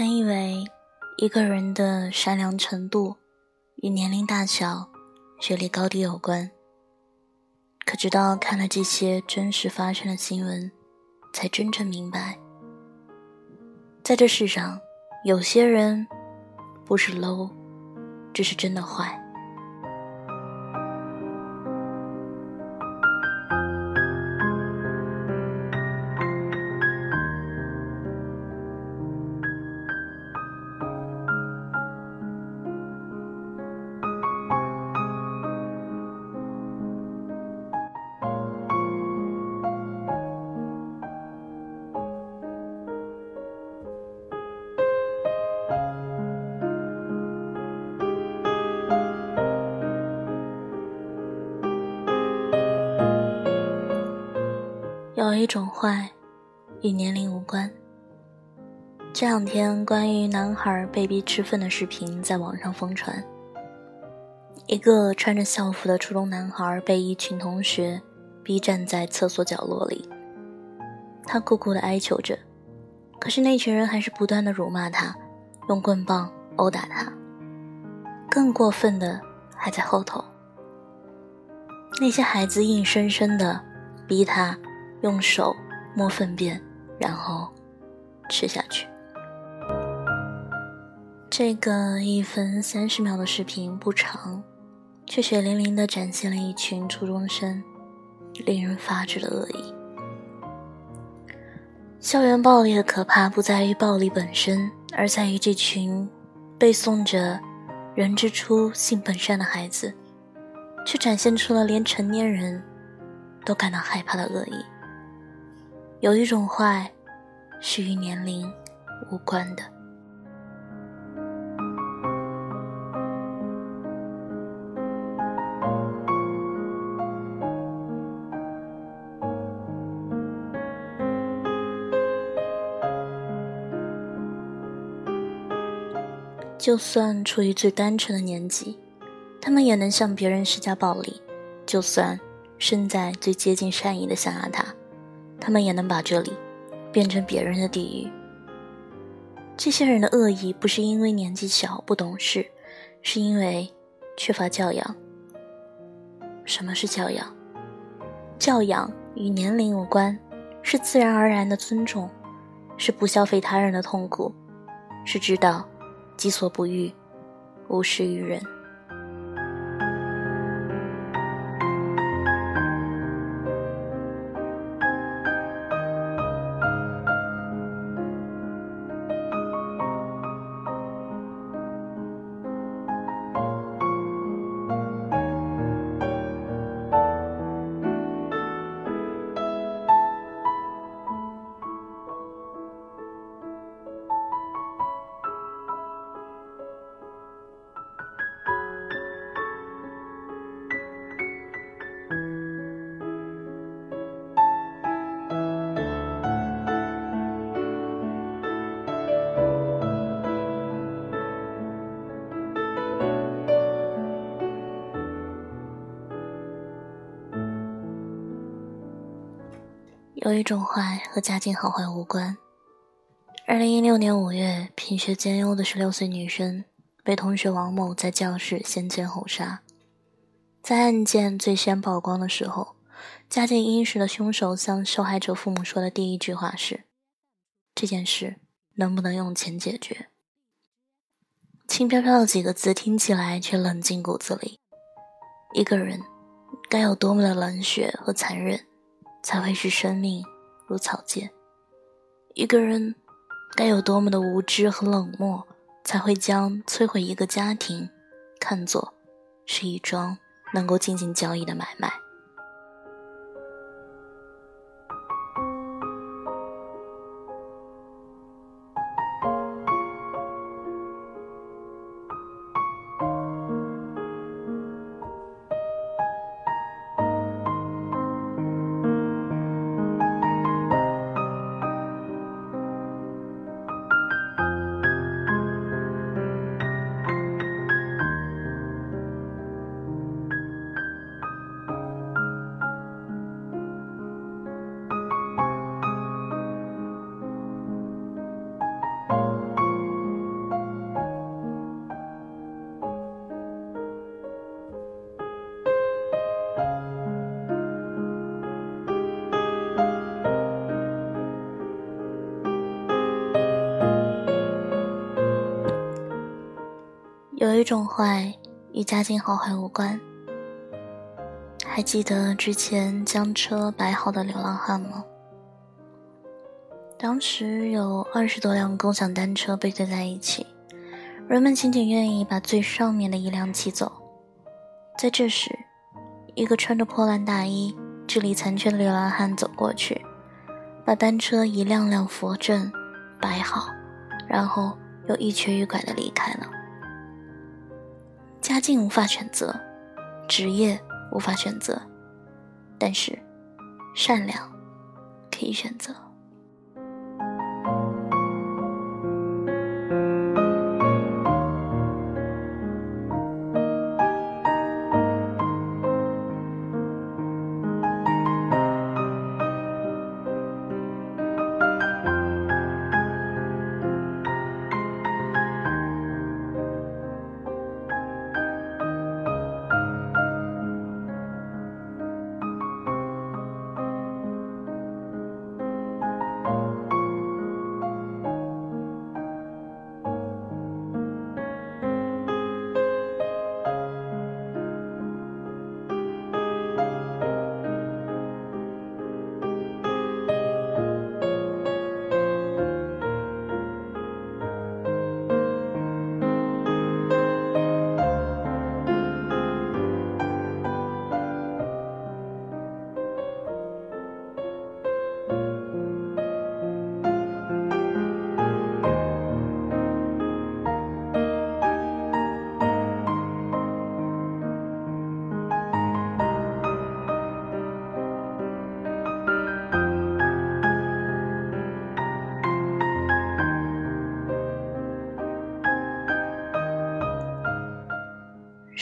曾以为一个人的善良程度与年龄大小、学历高低有关，可直到看了这些真实发生的新闻，才真正明白，在这世上，有些人不是 low，只是真的坏。有一种坏，与年龄无关。这两天，关于男孩被逼吃粪的视频在网上疯传。一个穿着校服的初中男孩被一群同学逼站在厕所角落里，他苦苦的哀求着，可是那群人还是不断的辱骂他，用棍棒殴打他。更过分的还在后头，那些孩子硬生生的逼他。用手摸粪便，然后吃下去。这个一分三十秒的视频不长，却血淋淋地展现了一群初中生令人发指的恶意。校园暴力的可怕不在于暴力本身，而在于这群背诵着“人之初，性本善”的孩子，却展现出了连成年人都感到害怕的恶意。有一种坏，是与年龄无关的。就算处于最单纯的年纪，他们也能向别人施加暴力；就算身在最接近善意的象牙塔。他们也能把这里变成别人的地狱。这些人的恶意不是因为年纪小不懂事，是因为缺乏教养。什么是教养？教养与年龄无关，是自然而然的尊重，是不消费他人的痛苦，是知道己所不欲，勿施于人。有一种坏和家境好坏无关。二零一六年五月，品学兼优的十六岁女生被同学王某在教室先奸后杀。在案件最先曝光的时候，家境殷实的凶手向受害者父母说的第一句话是：“这件事能不能用钱解决？”轻飘飘的几个字听起来却冷进骨子里。一个人该有多么的冷血和残忍？才会视生命如草芥。一个人该有多么的无知和冷漠，才会将摧毁一个家庭看作是一桩能够进行交易的买卖。有一种坏与家境好坏无关。还记得之前将车摆好的流浪汉吗？当时有二十多辆共享单车被堆在一起，人们仅仅愿意把最上面的一辆骑走。在这时，一个穿着破烂大衣、智力残缺的流浪汉走过去，把单车一辆辆扶正、摆好，然后又一瘸一拐地离开了。家境无法选择，职业无法选择，但是善良可以选择。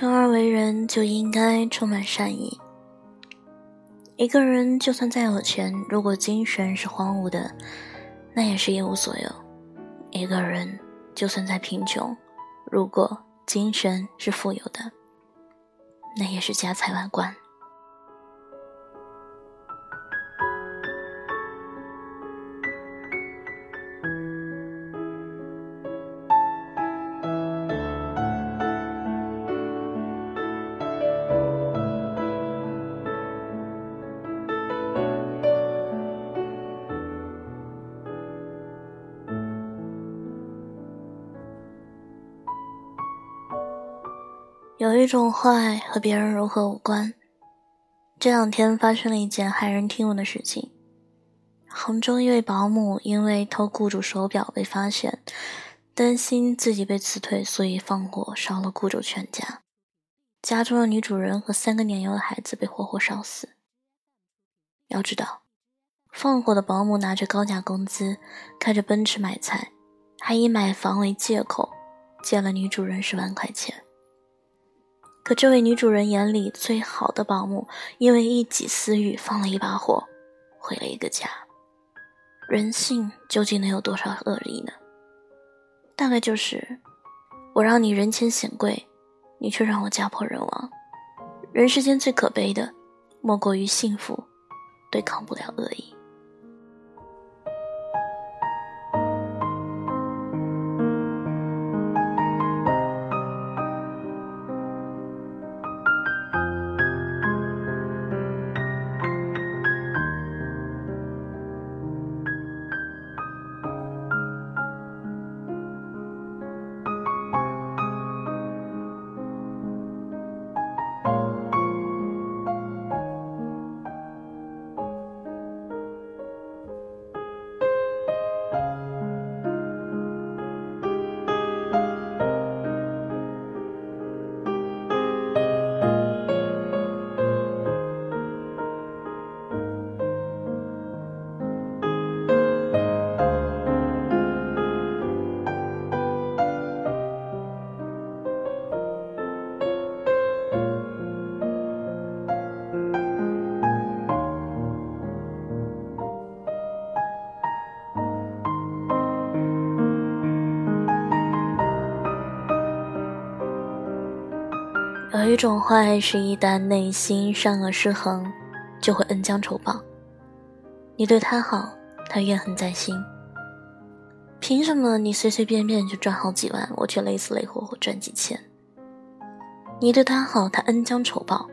生而为人，就应该充满善意。一个人就算再有钱，如果精神是荒芜的，那也是一无所有；一个人就算再贫穷，如果精神是富有的，那也是家财万贯。有一种坏和别人如何无关。这两天发生了一件骇人听闻的事情：杭州一位保姆因为偷雇主手表被发现，担心自己被辞退，所以放火烧了雇主全家，家中的女主人和三个年幼的孩子被活活烧死。要知道，放火的保姆拿着高价工资，开着奔驰买菜，还以买房为借口借了女主人十万块钱。可这位女主人眼里最好的保姆，因为一己私欲放了一把火，毁了一个家。人性究竟能有多少恶意呢？大概就是，我让你人前显贵，你却让我家破人亡。人世间最可悲的，莫过于幸福对抗不了恶意。一种坏是，一旦内心善恶失衡，就会恩将仇报。你对他好，他怨恨在心。凭什么你随随便便就赚好几万，我却累死累活活赚几千？你对他好，他恩将仇报。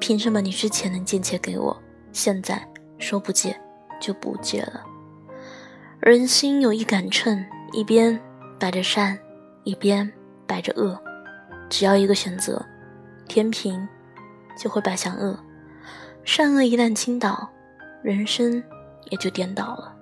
凭什么你之前能借钱给我，现在说不借就不借了？人心有一杆秤，一边摆着善，一边摆着恶，只要一个选择，天平就会摆向恶。善恶一旦倾倒，人生也就颠倒了。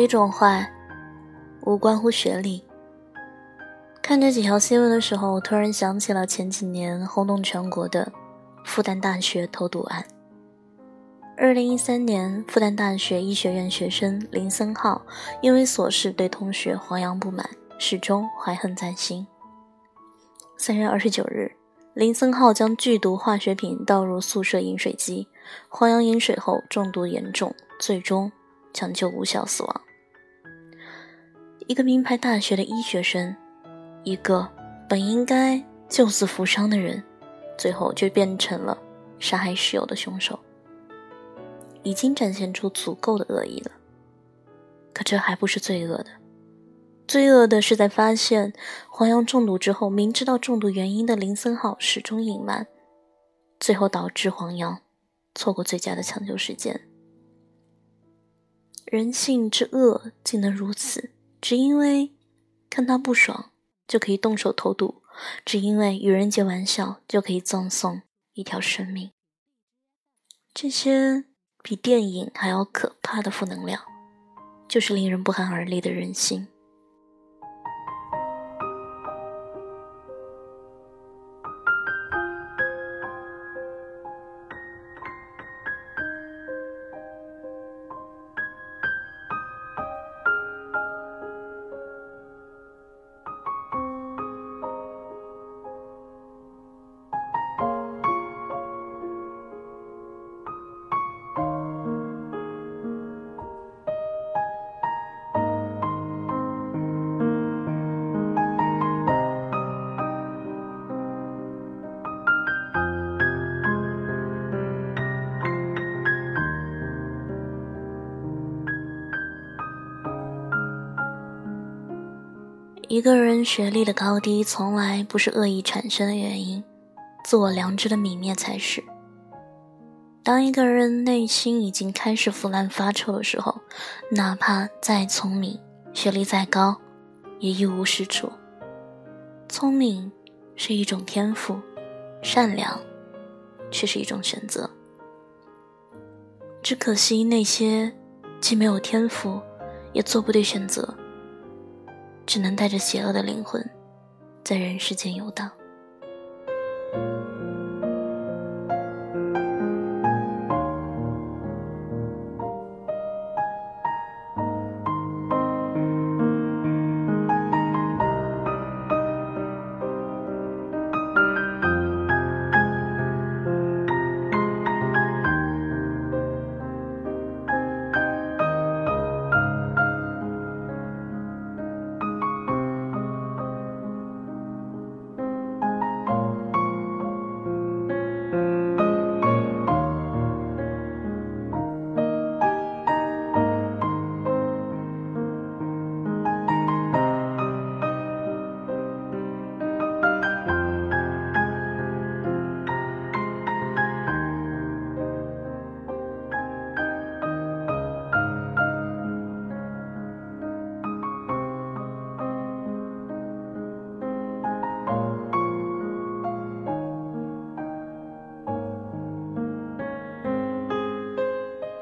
一种坏，无关乎学历。看这几条新闻的时候，我突然想起了前几年轰动全国的复旦大学投毒案。二零一三年，复旦大学医学院学生林森浩因为琐事对同学黄洋不满，始终怀恨在心。三月二十九日，林森浩将剧毒化学品倒入宿舍饮水机，黄洋饮水后中毒严重，最终。抢救无效死亡。一个名牌大学的医学生，一个本应该救死扶伤的人，最后就变成了杀害室友的凶手，已经展现出足够的恶意了。可这还不是最恶的，罪恶的是在发现黄洋中毒之后，明知道中毒原因的林森浩始终隐瞒，最后导致黄洋错过最佳的抢救时间。人性之恶竟能如此，只因为看他不爽就可以动手投毒，只因为愚人节玩笑就可以葬送一条生命。这些比电影还要可怕的负能量，就是令人不寒而栗的人心。一个人学历的高低，从来不是恶意产生的原因，自我良知的泯灭才是。当一个人内心已经开始腐烂发臭的时候，哪怕再聪明，学历再高，也一无是处。聪明是一种天赋，善良却是一种选择。只可惜那些既没有天赋，也做不对选择。只能带着邪恶的灵魂，在人世间游荡。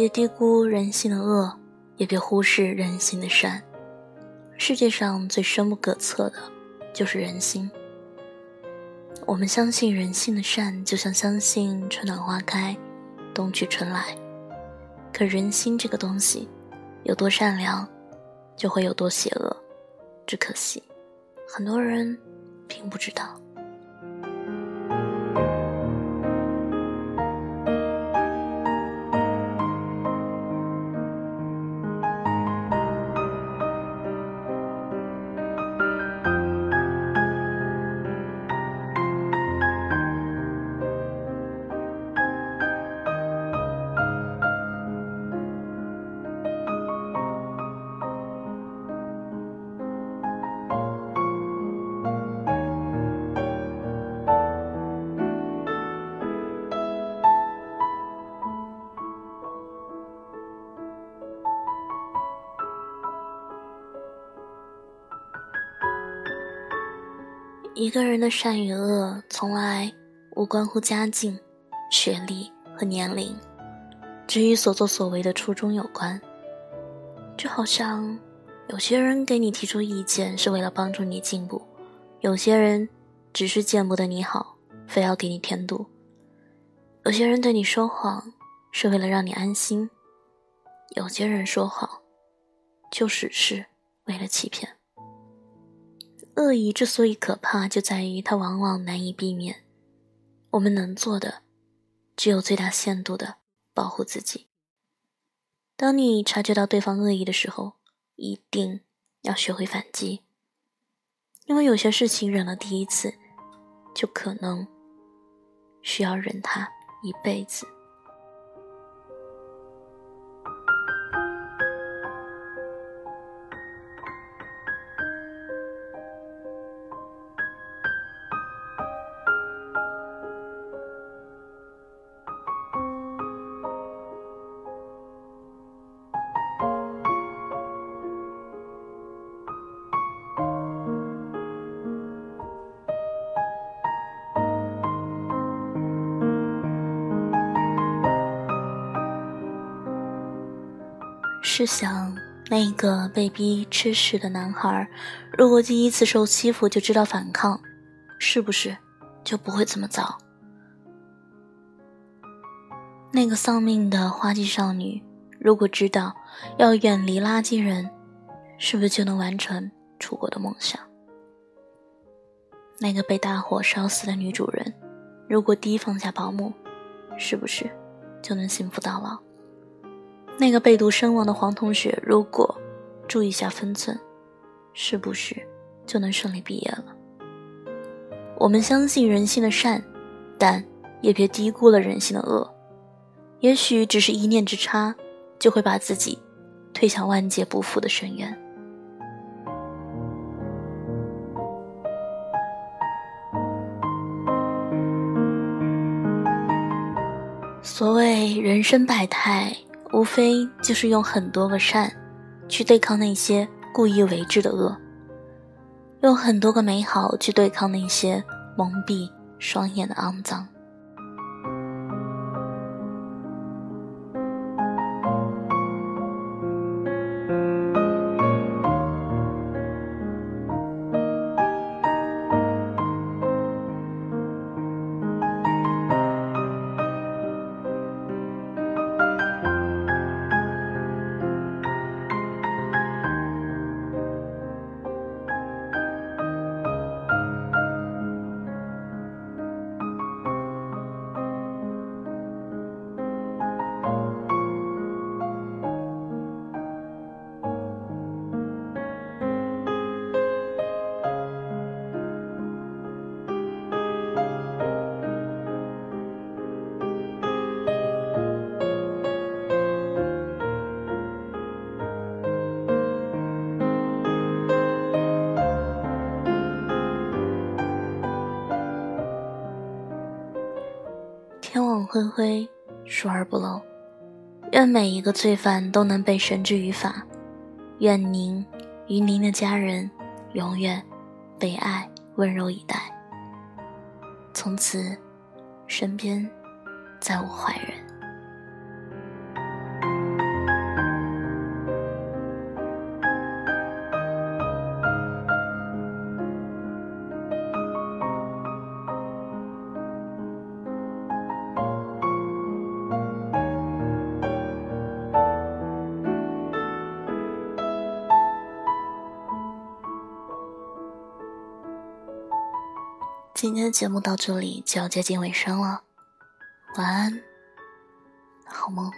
别低估人性的恶，也别忽视人性的善。世界上最深不可测的，就是人心。我们相信人性的善，就像相信春暖花开，冬去春来。可人心这个东西，有多善良，就会有多邪恶。只可惜，很多人并不知道。一个人的善与恶，从来无关乎家境、学历和年龄，只与所作所为的初衷有关。就好像有些人给你提出意见是为了帮助你进步，有些人只是见不得你好，非要给你添堵；有些人对你说谎是为了让你安心，有些人说谎就只是为了欺骗。恶意之所以可怕，就在于它往往难以避免。我们能做的，只有最大限度的保护自己。当你察觉到对方恶意的时候，一定要学会反击，因为有些事情忍了第一次，就可能需要忍他一辈子。试想，那个被逼吃屎的男孩，如果第一次受欺负就知道反抗，是不是就不会这么早？那个丧命的花季少女，如果知道要远离垃圾人，是不是就能完成出国的梦想？那个被大火烧死的女主人，如果第一放下保姆，是不是就能幸福到老？那个被毒身亡的黄同学，如果注意下分寸，是不是就能顺利毕业了？我们相信人性的善，但也别低估了人性的恶。也许只是一念之差，就会把自己推向万劫不复的深渊。所谓人生百态。无非就是用很多个善，去对抗那些故意为之的恶；用很多个美好去对抗那些蒙蔽双眼的肮脏。灯灰，疏而不漏。愿每一个罪犯都能被绳之于法。愿您与您的家人永远被爱温柔以待。从此，身边再无坏人。今天的节目到这里就要接近尾声了，晚安，好梦。